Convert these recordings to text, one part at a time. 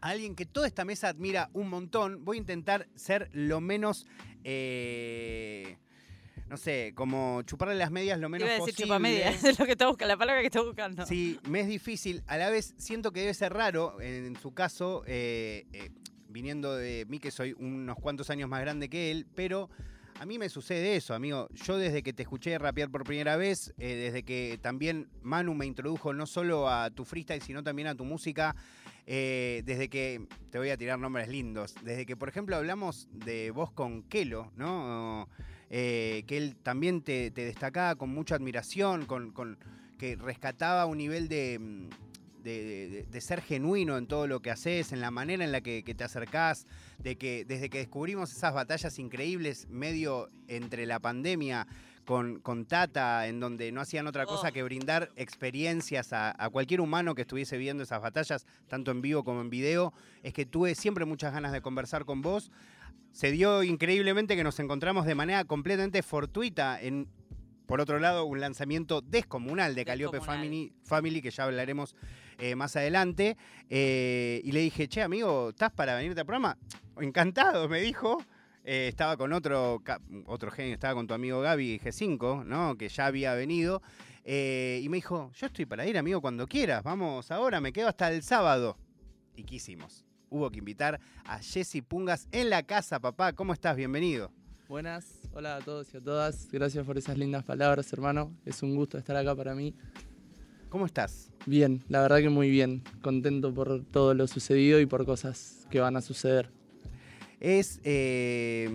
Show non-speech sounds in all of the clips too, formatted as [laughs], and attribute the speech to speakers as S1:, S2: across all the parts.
S1: a alguien que toda esta mesa admira un montón. Voy a intentar ser lo menos. eh, no sé, como chuparle las medias lo menos
S2: Iba a decir
S1: posible.
S2: chupamedias, [laughs] es lo que está buscando, la palabra que está buscando.
S1: Sí, me es difícil. A la vez siento que debe ser raro, en su caso, eh, eh, viniendo de mí, que soy unos cuantos años más grande que él, pero a mí me sucede eso, amigo. Yo desde que te escuché rapear por primera vez, eh, desde que también Manu me introdujo no solo a tu freestyle, sino también a tu música, eh, desde que, te voy a tirar nombres lindos, desde que, por ejemplo, hablamos de vos con Kelo, ¿no? Eh, que él también te, destacaba con mucha admiración, con, con- que rescataba un nivel de, mm, de- de- de ser genuino en todo lo que haces, en la manera en la que, que te acercás, de que desde que descubrimos esas batallas increíbles medio entre la pandemia con, con Tata, en donde no hacían otra cosa
S2: Oh.
S1: que brindar experiencias a, a cualquier humano que estuviese viendo esas batallas, tanto en vivo como en video, es que tuve siempre muchas ganas de conversar con vos. Se dio increíblemente que nos encontramos de manera completamente fortuita en, por otro lado, un lanzamiento descomunal de Calliope
S2: Descomunal.
S1: Family, Family, que ya hablaremos eh, más adelante. Eh, y le dije, che, amigo, ¿estás para venirte al programa? Encantado, me dijo. Eh, estaba con otro, otro genio, estaba con tu amigo Gaby G5, ¿no? Que ya había venido. Eh, y me dijo, yo estoy para ir, amigo, cuando quieras. Vamos ahora, me quedo hasta el sábado. ¿Y qué hicimos? Hubo que invitar a Jesse Pungas en la casa, papá. ¿Cómo estás? Bienvenido.
S3: Buenas, hola a todos y a todas. Gracias por esas lindas palabras, hermano. Es un gusto estar acá para mí.
S1: ¿Cómo estás?
S3: Bien, la verdad que muy bien. Contento por todo lo sucedido y por cosas que van a suceder.
S1: es. eh,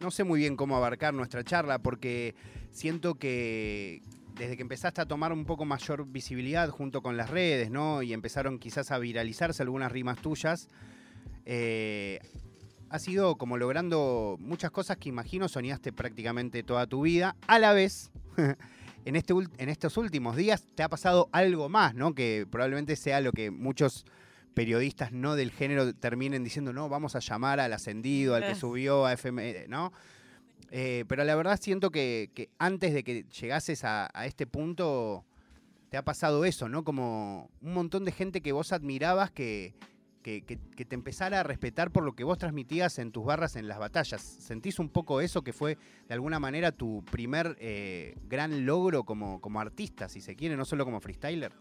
S1: no sé muy bien cómo abarcar nuestra charla porque siento que desde que empezaste a tomar un poco mayor visibilidad junto con las redes, ¿no? Y empezaron quizás a viralizarse algunas rimas tuyas. eh, has ido como logrando muchas cosas que imagino soñaste prácticamente toda tu vida. A la vez, [laughs] en, este, en estos últimos días te ha pasado algo más, ¿no? Que probablemente sea lo que muchos periodistas no del género terminen diciendo, no, vamos a llamar al ascendido, al que
S2: Eh.
S1: subió a FM, ¿no? Eh, pero la verdad siento que, que antes de que llegases a, a este punto, te ha pasado eso, ¿no? Como un montón de gente que vos admirabas que, que, te empezara a respetar por lo que vos transmitías en tus barras en las batallas. ¿Sentís un poco eso que fue de alguna manera tu primer eh, gran logro como, como artista, si se quiere, no solo como freestyler?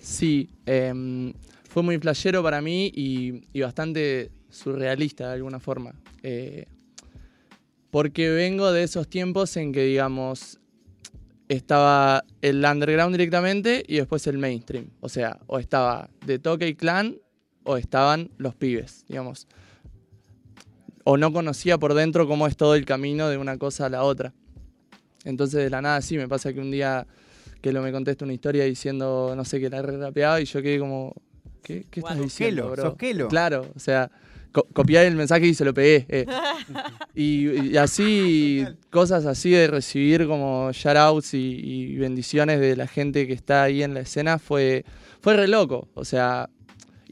S3: Sí, em, fue muy playero para mí y, bastante surrealista de alguna forma. Eh, porque vengo de esos tiempos en que, digamos, estaba el underground directamente y después el mainstream. O sea, o estaba de Toque y Clan o estaban los pibes, digamos. O no conocía por dentro cómo es todo el camino de una cosa a la otra. Entonces, de la nada, sí, me pasa que un día que lo me contesta una historia diciendo, no sé, que la re rapeaba y yo quedé como, ¿qué, qué estás diciendo,
S1: Kelo,
S3: bro? Claro, o sea, co- copié el mensaje y se lo pegué. eh. [laughs] y, y así, cosas así de recibir como shoutouts y, y bendiciones de la gente que está ahí en la escena fue, fue re loco. O sea,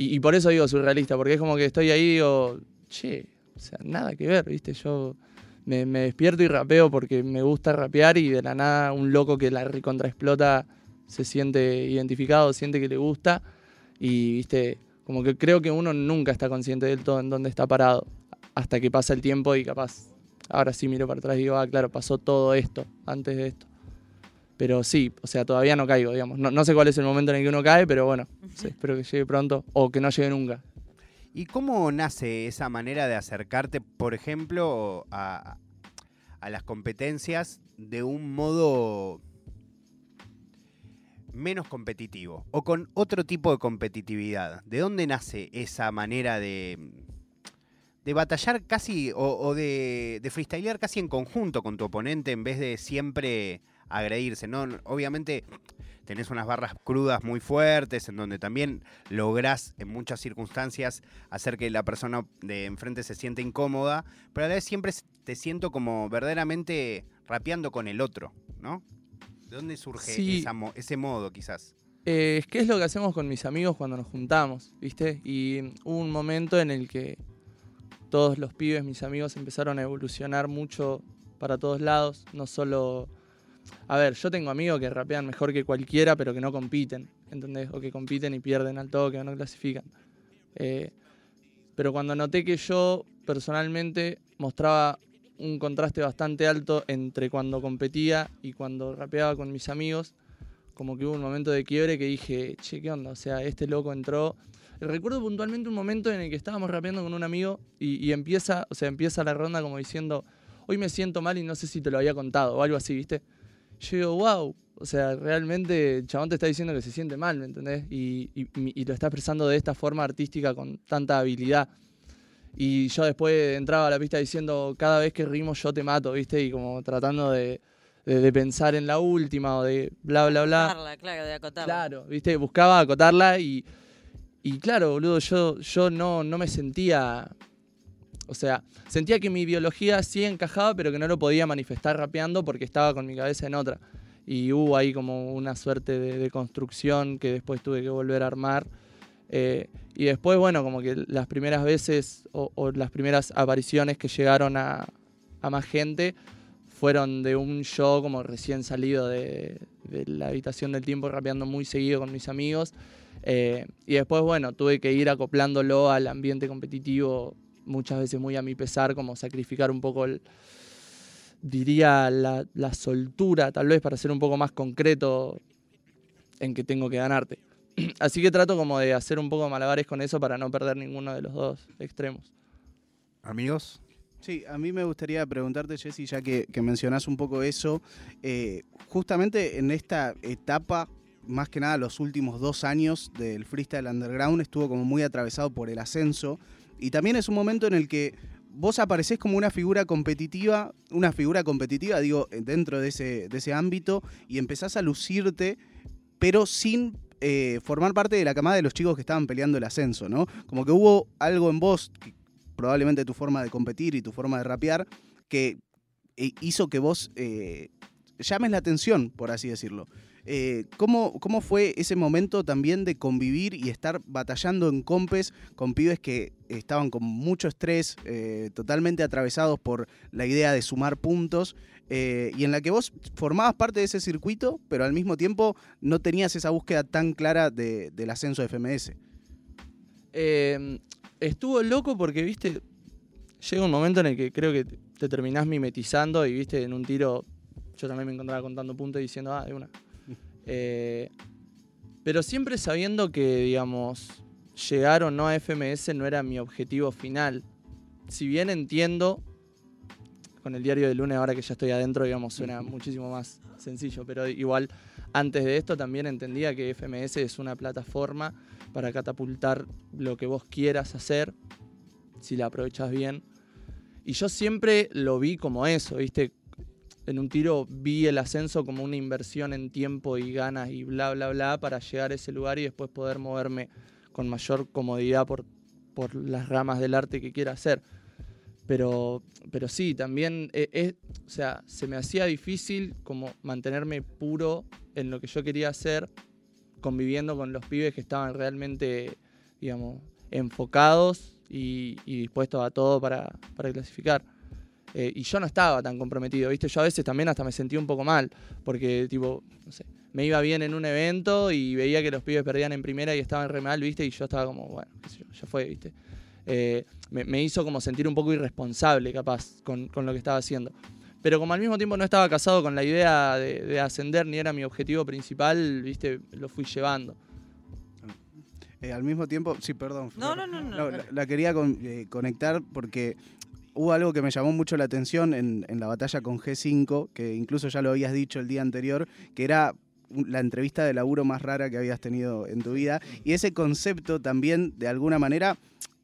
S3: y, por eso digo surrealista, porque es como que estoy ahí y digo, che, o sea, nada que ver, ¿viste? Yo me, despierto y rapeo porque me gusta rapear y de la nada un loco que la recontra explota se siente identificado, siente que le gusta y, ¿viste? Como que creo que uno nunca está consciente del todo en dónde está parado hasta que pasa el tiempo y capaz, ahora sí miro para atrás y digo, ah, claro, pasó todo esto antes de esto. Pero sí, o sea, todavía no caigo, digamos. No, no sé cuál es el momento en el que uno cae, pero bueno, sí, espero que llegue pronto o que no llegue nunca.
S1: ¿Y cómo nace esa manera de acercarte, por ejemplo, a, a las competencias de un modo menos competitivo o con otro tipo de competitividad? ¿De dónde nace esa manera de, de batallar casi o, o de, de freestylear casi en conjunto con tu oponente en vez de siempre agredirse? ¿no? Obviamente tenés unas barras crudas muy fuertes en donde también lográs en muchas circunstancias hacer que la persona de enfrente se sienta incómoda, pero a la vez siempre te siento como verdaderamente rapeando con el otro, ¿no? ¿De dónde surge
S3: Sí.
S1: esa mo- ese modo quizás?
S3: Eh, ¿Qué es lo que hacemos con mis amigos cuando nos juntamos? ¿Viste? Y hubo un momento en el que todos los pibes, mis amigos, empezaron a evolucionar mucho para todos lados, no solo a ver, yo tengo amigos que rapean mejor que cualquiera, pero que no compiten, ¿entendés? O que compiten y pierden al toque o no clasifican. Eh, pero cuando noté que yo personalmente mostraba un contraste bastante alto entre cuando competía y cuando rapeaba con mis amigos, como que hubo un momento de quiebre que dije, che, ¿qué onda? O sea, este loco entró. Recuerdo puntualmente un momento en el que estábamos rapeando con un amigo y, empieza, o sea, empieza la ronda como diciendo, hoy me siento mal y no sé si te lo había contado o algo así, ¿viste? Yo digo, wow, o sea, realmente el chabón te está diciendo que se siente mal, ¿me entendés? Y, y, lo está expresando de esta forma artística con tanta habilidad. Y yo después entraba a la pista diciendo, cada vez que rimo yo te mato, ¿viste? Y como tratando de, de, pensar en la última o de bla, bla, bla.
S2: Acotarla, claro, de acotarla.
S3: Claro, ¿viste? Buscaba acotarla y, y claro, boludo, yo, yo no, no me sentía... O sea, sentía que mi biología sí encajaba, pero que no lo podía manifestar rapeando porque estaba con mi cabeza en otra. Y hubo ahí como una suerte de, construcción que después tuve que volver a armar. Eh, y después, bueno, como que las primeras veces o, las primeras apariciones que llegaron a, a más gente, fueron de un show como recién salido de, la habitación del tiempo, rapeando muy seguido con mis amigos. Eh, y después, bueno, tuve que ir acoplándolo al ambiente competitivo, muchas veces muy a mi pesar, como sacrificar un poco el, diría, la, la soltura, tal vez para ser un poco más concreto en que tengo que ganarte. [clears throat] Así que trato como de hacer un poco de malabares con eso para no perder ninguno de los dos extremos.
S1: Amigos,
S4: Sí, a mí me gustaría preguntarte, Jessy, ya que, mencionás un poco eso, eh, justamente en esta etapa, más que nada los últimos dos años del freestyle underground, estuvo como muy atravesado por el ascenso, y también es un momento en el que vos aparecés como una figura competitiva, una figura competitiva, digo, dentro de ese, de ese ámbito, y empezás a lucirte, pero sin eh, formar parte de la camada de los chicos que estaban peleando el ascenso, ¿no? Como que hubo algo en vos probablemente tu forma de competir y tu forma de rapear, que eh, hizo que vos eh, llames la atención, por así decirlo. Eh, ¿cómo, ¿cómo, fue ese momento también de convivir y estar batallando en compes con pibes que estaban con mucho estrés, totalmente atravesados por la idea de sumar puntos, y en la que vos formabas parte de ese circuito, pero al mismo tiempo no tenías esa búsqueda tan clara del ascenso de FMS?
S3: Eh, estuvo loco porque, viste, llega un momento en el que creo que te terminás mimetizando y, viste, en un tiro yo también me encontraba contando puntos y diciendo, ah, de una. Eh, pero siempre sabiendo que, digamos, llegar o no a FMS no era mi objetivo final. Si bien entiendo, con el diario de lunes, ahora que ya estoy adentro, digamos, suena muchísimo más sencillo, pero igual antes de esto también entendía que FMS es una plataforma para catapultar lo que vos quieras hacer, si la aprovechas bien. Y yo siempre lo vi como eso, ¿viste? En un tiro vi el ascenso como una inversión en tiempo y ganas y bla, bla, bla para llegar a ese lugar y después poder moverme con mayor comodidad por, por las ramas del arte que quiera hacer. Pero, pero sí, también es, o sea, se me hacía difícil como mantenerme puro en lo que yo quería hacer conviviendo con los pibes que estaban realmente, digamos, enfocados y, dispuestos a todo para, clasificar. Eh, y yo no estaba tan comprometido, ¿viste? Yo a veces también hasta me sentía un poco mal, porque, tipo, no sé, me iba bien en un evento y veía que los pibes perdían en primera y estaban re mal, ¿viste? Y yo estaba como, bueno, ya fue, ¿viste? Eh, me, hizo como sentir un poco irresponsable, capaz, con, con lo que estaba haciendo. Pero como al mismo tiempo no estaba casado con la idea de, ascender ni era mi objetivo principal, viste, lo fui llevando.
S4: Eh, al mismo tiempo, sí, perdón.
S2: No, no, no. no,
S4: la, quería eh, conectar porque hubo algo que me llamó mucho la atención en, la batalla con G5, que incluso ya lo habías dicho el día anterior, que era la entrevista de laburo más rara que habías tenido en tu vida. Y ese concepto también, de alguna manera,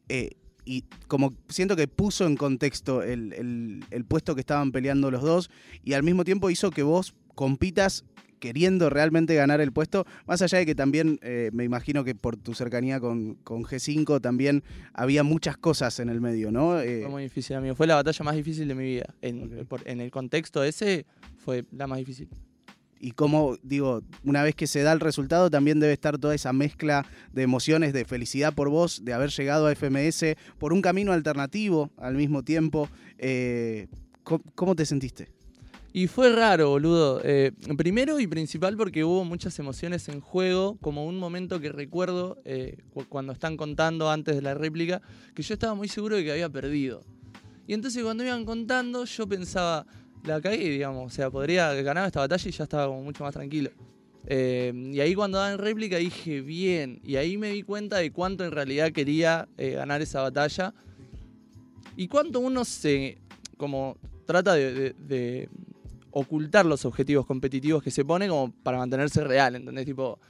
S4: eh, y como siento que puso en contexto el, puesto que estaban peleando los dos y al mismo tiempo hizo que vos compitas queriendo realmente ganar el puesto, más allá de que también eh, me imagino que por tu cercanía con, G5 también había muchas cosas en el medio, ¿no?
S3: Eh, fue muy difícil, amigo. Fue la batalla más difícil de mi vida. En, en el contexto ese fue la más difícil
S4: y cómo, digo, una vez que se da el resultado, también debe estar toda esa mezcla de emociones, de felicidad por vos, de haber llegado a FMS, por un camino alternativo al mismo tiempo. Eh, ¿cómo, te sentiste?
S3: Y fue raro, boludo. Eh, primero y principal porque hubo muchas emociones en juego, como un momento que recuerdo eh, cu- cuando están contando antes de la réplica, que yo estaba muy seguro de que había perdido. Y entonces cuando iban contando, yo pensaba, la cagué, digamos, o sea, podría ganar esta batalla y ya estaba como mucho más tranquilo. Eh, y ahí cuando daban réplica dije, bien, y ahí me di cuenta de cuánto en realidad quería ganar esa batalla y cuánto uno se, como, trata de ocultar los objetivos competitivos que se pone como para mantenerse real, ¿entendés? Tipo,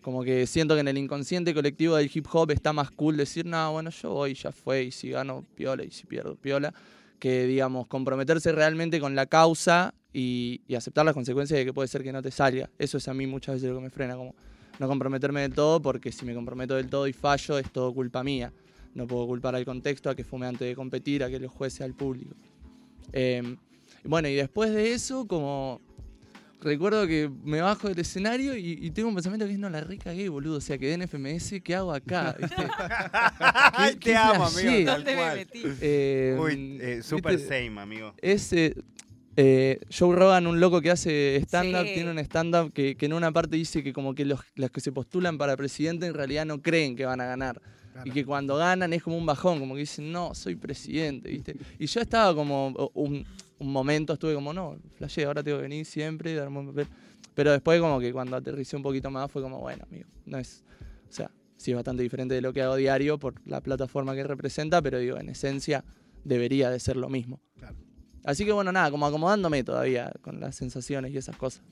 S3: como que siento que en el inconsciente colectivo del hip hop está más cool decir, no, bueno, yo voy, ya fue, y si gano, piola, y si pierdo, piola, que, digamos, comprometerse realmente con la causa y, y aceptar las consecuencias de que puede ser que no te salga. Eso es a mí muchas veces lo que me frena, como no comprometerme del todo, porque si me comprometo del todo y fallo, es todo culpa mía. No puedo culpar al contexto, a que fume antes de competir, a que lo juece al público. Eh, y bueno, y después de eso, como recuerdo que me bajo del escenario y, y tengo un pensamiento que es, no, la recagué, boludo. O sea, quedé en FMS, ¿qué hago acá? [laughs] Qué
S1: te amo, amigo, tal
S2: ¿Dónde me
S1: cual.
S2: metí?
S3: Eh,
S1: Uy, eh, super
S3: ¿viste?
S1: same, amigo.
S3: Es eh, Joe Rogan, un loco que hace stand-up,
S2: Sí.
S3: tiene un stand-up que, que en una parte dice que como que los, los que se postulan para presidente en realidad no creen que van a ganar. Y que cuando ganan es como un bajón, como que dicen, no, soy presidente, ¿viste? Y yo estaba como, un, un momento estuve como, no, flashé, ahora tengo que venir siempre y darme un papel. Pero después como que cuando aterricé un poquito más fue como, bueno, amigo, no es, o sea, sí es bastante diferente de lo que hago diario por la plataforma que representa, pero digo, en esencia debería de ser lo mismo.
S4: Claro.
S3: Así que bueno, nada, como acomodándome todavía con las sensaciones y esas cosas.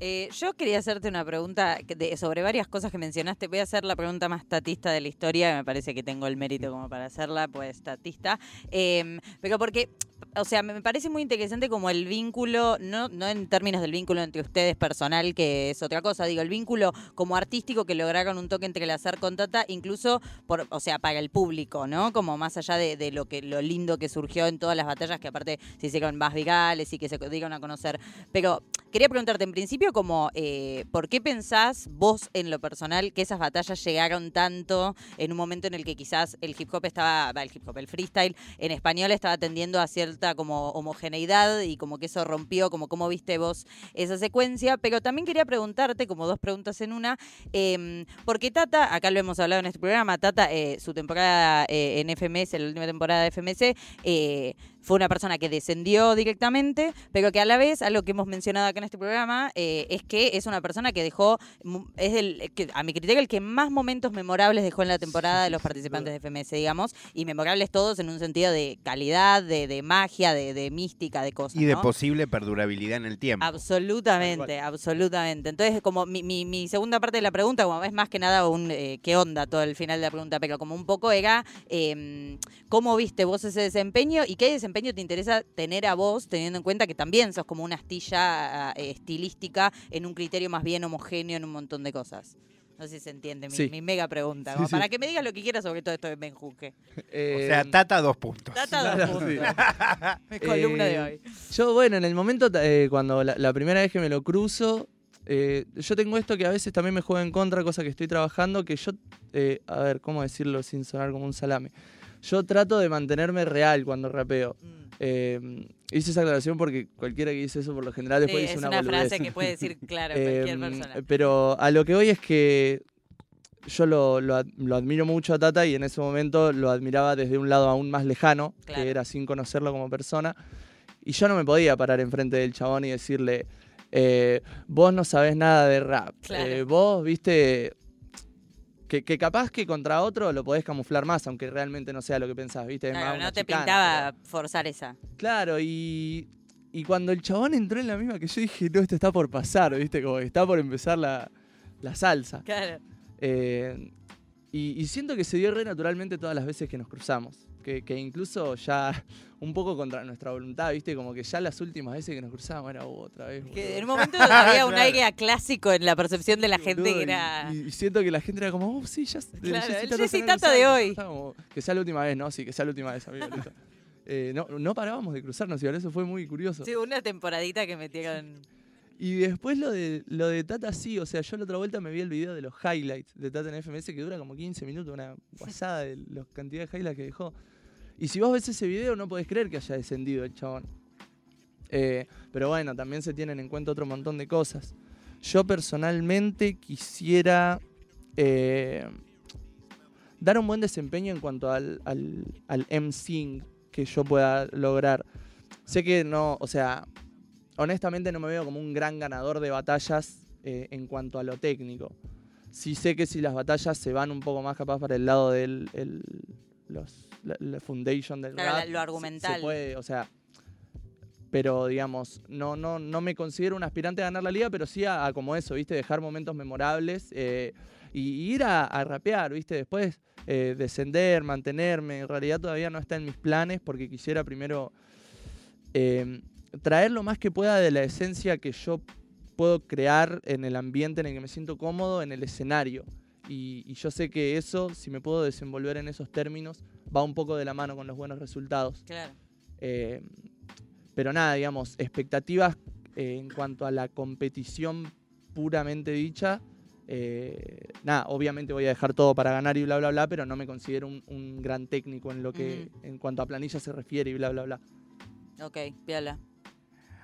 S2: Eh, yo quería hacerte una pregunta de- sobre varias cosas que mencionaste. Voy a hacer la pregunta más tatista de la historia. Me parece que tengo el mérito como para hacerla, pues tatista. Em, pero porque, o sea, me parece muy interesante como el vínculo, no, no en términos del vínculo entre ustedes personal, que es otra cosa, digo, el vínculo como artístico que lograron un toque entrelazar con Tata, incluso, por, o sea, para el público, ¿no? Como más allá de, de lo que lo lindo que surgió en todas las batallas que aparte se hicieron más virales y que se dieron a conocer. Pero quería preguntarte en principio como, eh, ¿por qué pensás vos en lo personal que esas batallas llegaron tanto en un momento en el que quizás el hip hop estaba, el hip hop, el freestyle en español estaba tendiendo a cierta como homogeneidad y como que eso rompió, como cómo viste vos esa secuencia? Pero también quería preguntarte, como dos preguntas en una, eh, porque Tata, acá lo hemos hablado en este programa, Tata, eh, su temporada eh, en FMS, la última temporada de FMS, eh, fue una persona que descendió directamente, pero que a la vez, algo que hemos mencionado acá en este programa, eh, es que es una persona que dejó, es el, que, a mi criterio, el que más momentos memorables dejó en la temporada de los participantes de FMS, digamos, y memorables todos en un sentido de calidad, de, de magia, de, de mística, de cosas.
S1: Y de
S2: ¿no?
S1: posible perdurabilidad en el tiempo.
S2: Absolutamente, absolutamente. Entonces, como mi, mi, mi segunda parte de la pregunta, como es más que nada un eh, qué onda todo el final de la pregunta, pero como un poco era eh, cómo viste vos ese desempeño y qué desempeño te interesa tener a vos, teniendo en cuenta que también sos como una astilla eh, estilística en un criterio más bien homogéneo en un montón de cosas. No sé si se entiende mi,
S3: Sí.
S2: mi mega pregunta.
S3: Sí,
S2: como
S3: sí.
S2: Para que me digas lo que quieras sobre todo esto de Benjuque. [laughs]
S1: o
S3: Eh,
S1: sea, Tata dos puntos.
S2: Data dos
S3: Claro,
S2: puntos.
S3: sí. [laughs]
S2: Mi columna de
S3: Eh,
S2: hoy.
S3: Yo, bueno, en el momento, eh, cuando la, la primera vez que me lo cruzo, eh, yo tengo esto que a veces también me juega en contra, cosa que estoy trabajando, que yo, eh, a ver, ¿cómo decirlo sin sonar como un salame? Yo trato de mantenerme real cuando rapeo.
S2: Mm.
S3: Eh, hice esa aclaración porque cualquiera que dice eso por lo general
S2: Sí,
S3: después dice
S2: es
S3: una,
S2: una frase que puede decir, [laughs] claro, cualquier
S3: Em,
S2: persona.
S3: Pero a lo que voy es que yo lo, lo ad- lo admiro mucho a Tata y en ese momento lo admiraba desde un lado aún más lejano,
S2: Claro.
S3: que era sin conocerlo como persona. Y yo no me podía parar enfrente del chabón y decirle, eh, vos no sabés nada de rap.
S2: Claro.
S3: Eh, vos, viste, que, que capaz que contra otro lo podés camuflar más, aunque realmente no sea lo que pensás, viste. Es
S2: Claro, no te
S3: chicana,
S2: pintaba forzar esa.
S3: Claro, y, y cuando el chabón entró en la misma que yo dije, no, esto está por pasar, ¿viste? Como que está por empezar la, la salsa.
S2: Claro.
S3: Eh, y, y siento que se dio re naturalmente todas las veces que nos cruzamos. Que, que incluso ya [laughs] un poco contra nuestra voluntad, ¿viste? Como que ya las últimas veces que nos cruzábamos era "Uh, otra vez.
S2: Que en un
S3: boludo".
S2: momento había un [laughs]
S1: Claro.
S2: aire a clásico en la percepción de la gente
S3: Boludo,
S2: que era.
S3: Y, y siento que la gente era como, oh, sí, ya.
S2: Claro, el
S3: Jessy Tata
S2: de hoy.
S3: como, que sea la última vez, ¿no? Sí, que sea la última vez, amigo. Eh, no, no parábamos de cruzarnos y ahora eso fue muy curioso.
S2: Sí, una temporadita que metieron.
S3: Y después lo de, lo de Tata sí, o sea, yo la otra vuelta me vi el video de los highlights de Tata en FMS que dura como 15 minutos, una pasada de la cantidad de highlights que dejó. Y si vos ves ese video no podés creer que haya descendido el chabón. Eh, pero bueno, también se tienen en cuenta otro montón de cosas. Yo personalmente quisiera eh, dar un buen desempeño en cuanto al, al, al que yo pueda lograr. Sé que no, o sea, honestamente no me veo como un gran ganador de batallas eh, en cuanto a lo técnico. Sí sé que si las batallas se van un poco más capaz para el lado del el- los, la, la foundation del
S2: Claro,
S3: rap,
S2: lo
S3: se-
S2: argumental.
S3: Se, puede, o sea, pero digamos, no, no, no me considero un aspirante a ganar la liga, pero sí a, a como eso, ¿viste? Dejar momentos memorables eh, y, y ir a, a rapear, ¿viste? Después eh, descender, mantenerme. En realidad todavía no está en mis planes porque quisiera primero eh, traer lo más que pueda de la esencia que yo puedo crear en el ambiente en el que me siento cómodo, en el escenario. Y, y yo sé que eso, si me puedo desenvolver en esos términos, va un poco de la mano con los buenos resultados.
S2: Claro.
S3: Eh, pero nada, digamos, expectativas eh, en cuanto a la competición puramente dicha. eh, nada, obviamente voy a dejar todo para ganar y bla, bla, bla, pero no me considero un, un gran técnico en lo que, en cuanto a planilla se refiere y bla, bla, bla.
S2: Ok, piola.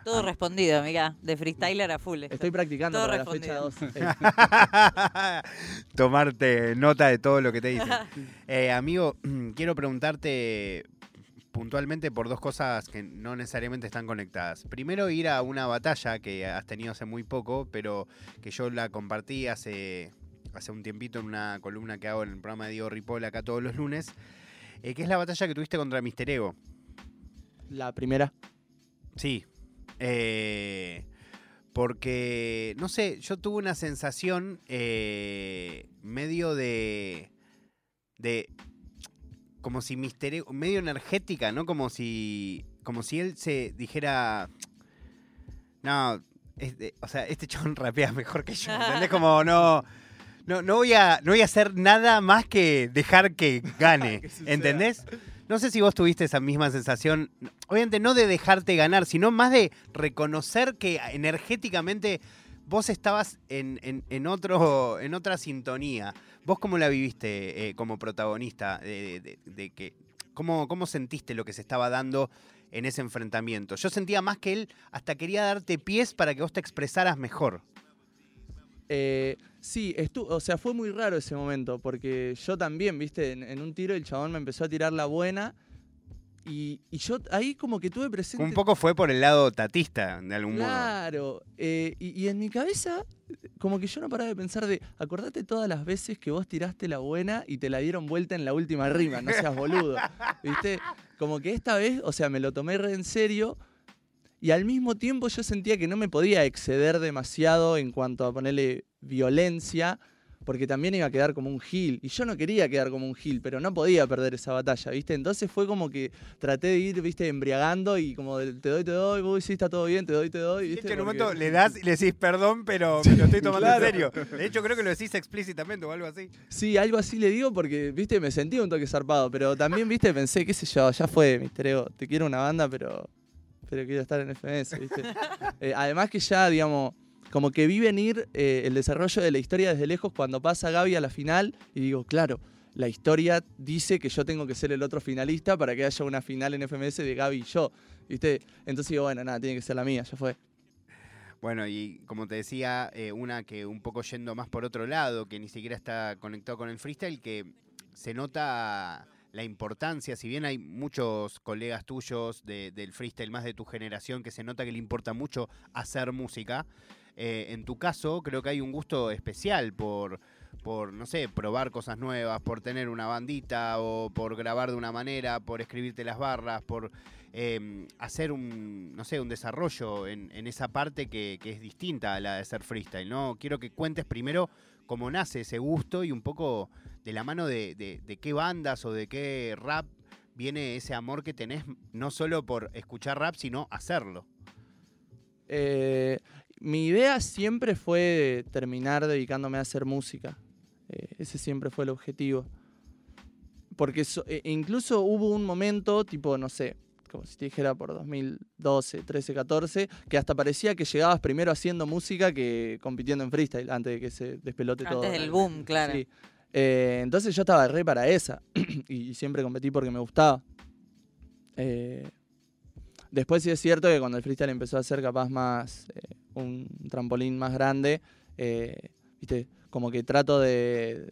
S2: Todo respondido, amiga. De freestyler a full. esto.
S3: Estoy practicando
S2: Todo
S3: para la fecha 2. [laughs]
S1: Tomarte nota de todo lo que te dicen. [laughs] Eh, amigo, [clears throat] quiero preguntarte puntualmente por dos cosas que no necesariamente están conectadas. Primero, ir a una batalla que has tenido hace muy poco, pero que yo la compartí hace, hace un tiempito en una columna que hago en el programa de Diego Ripoll acá todos los lunes, eh, que es la batalla que tuviste contra Mister Ego.
S3: la primera.
S1: Sí. Eh, porque, no sé, yo tuve una sensación eh, medio de. de. como si Mister Ego- medio energética, ¿no? Como si. como si él se dijera. No, este- o sea, este chabón rapea mejor que yo. ¿Entendés? [laughs] Como no. No, no, voy a, no voy a hacer nada más que dejar que gane. [laughs] ¿Entendés? No sé si vos tuviste esa misma sensación, obviamente no de dejarte ganar, sino más de reconocer que energéticamente vos estabas en, en- otro, en otra sintonía. ¿Vos cómo la viviste eh, como protagonista? De- de que, ¿cómo, ¿Cómo sentiste lo que se estaba dando en ese enfrentamiento? Yo sentía más que él hasta quería darte pies para que vos te expresaras mejor.
S3: Eh, sí, o sea, fue muy raro ese momento, porque yo también, viste, en, en un tiro el chabón me empezó a tirar la buena. Y, y yo ahí como que tuve presente.
S1: Un poco fue por el lado tatista, de algún modo.
S3: Claro, eh, y, y en mi cabeza, como que yo no paraba de pensar de, acordate todas las veces que vos tiraste la buena y te la dieron vuelta en la última rima, no seas boludo, [laughs] ¿viste? Como que esta vez, o sea, me lo tomé re en serio y al mismo tiempo yo sentía que no me podía exceder demasiado en cuanto a ponerle violencia, porque también iba a quedar como un gil, y yo no quería quedar como un gil, pero no podía perder esa batalla, ¿viste? Entonces fue como que traté de ir, ¿viste? Embriagando y como de, te doy, te doy, uy, sí, está todo bien, te doy, te doy, ¿viste?
S1: hecho, en un
S3: Porque-
S1: momento le das y le decís perdón, pero [laughs] me lo estoy tomando
S3: Claro.
S1: en serio. De hecho, creo que lo decís explícitamente o algo así.
S3: Sí, algo así le digo porque, viste, me sentí un toque zarpado, pero también, viste, pensé, qué sé yo, ya fue, Mister Ego, te quiero una banda, pero, pero quiero estar en FMS, viste. [laughs] Eh, además que ya, digamos, como que vi venir eh, el desarrollo de la historia desde lejos cuando pasa Gaby a la final y digo, claro, la historia dice que yo tengo que ser el otro finalista para que haya una final en FMS de Gaby y yo, viste. Entonces digo, bueno, nada, tiene que ser la mía, ya fue.
S1: Bueno, y como te decía, eh, una que un poco yendo más por otro lado, que ni siquiera está conectado con el freestyle, que se nota la importancia, si bien hay muchos colegas tuyos de- del freestyle, más de tu generación, que se nota que le importa mucho hacer música, eh, en tu caso creo que hay un gusto especial por, por, no sé, probar cosas nuevas, por tener una bandita o por grabar de una manera, por escribirte las barras, por eh, hacer un, no sé, un desarrollo en, esa parte que, que es distinta a la de ser freestyle, ¿no? Quiero que cuentes primero cómo nace ese gusto y un poco de la mano de, de- de qué bandas o de qué rap viene ese amor que tenés, no solo por escuchar rap, sino hacerlo.
S3: Eh, mi idea siempre fue terminar dedicándome a hacer música. Eh, ese siempre fue el objetivo. Porque so- e- incluso hubo un momento, tipo, no sé, como si te dijera por 2012, 13, 14, que hasta parecía que llegabas primero haciendo música que compitiendo en freestyle, antes de que se despelote todo.
S2: Antes del boom, claro.
S3: Sí. Eh, entonces yo estaba re para esa [clears throat] y siempre competí porque me gustaba. Eh, Después sí es cierto que cuando el freestyle empezó a ser capaz más eh, un trampolín más grande, eh, viste, como que trato de,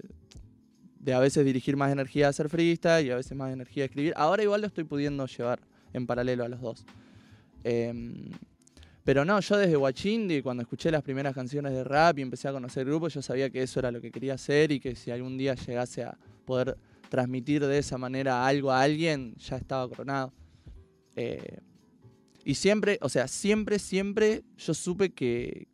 S3: de a veces dirigir más energía a hacer freestyle y a veces más energía a escribir. Ahora igual lo estoy pudiendo llevar en paralelo a los dos. Pero no, yo desde Wachindi, cuando escuché las primeras canciones de rap y empecé a conocer grupos, yo sabía que eso era lo que quería hacer y que si algún día llegase a poder transmitir de esa manera algo a alguien, ya estaba coronado. Eh, y siempre, o sea, siempre, siempre yo supe que,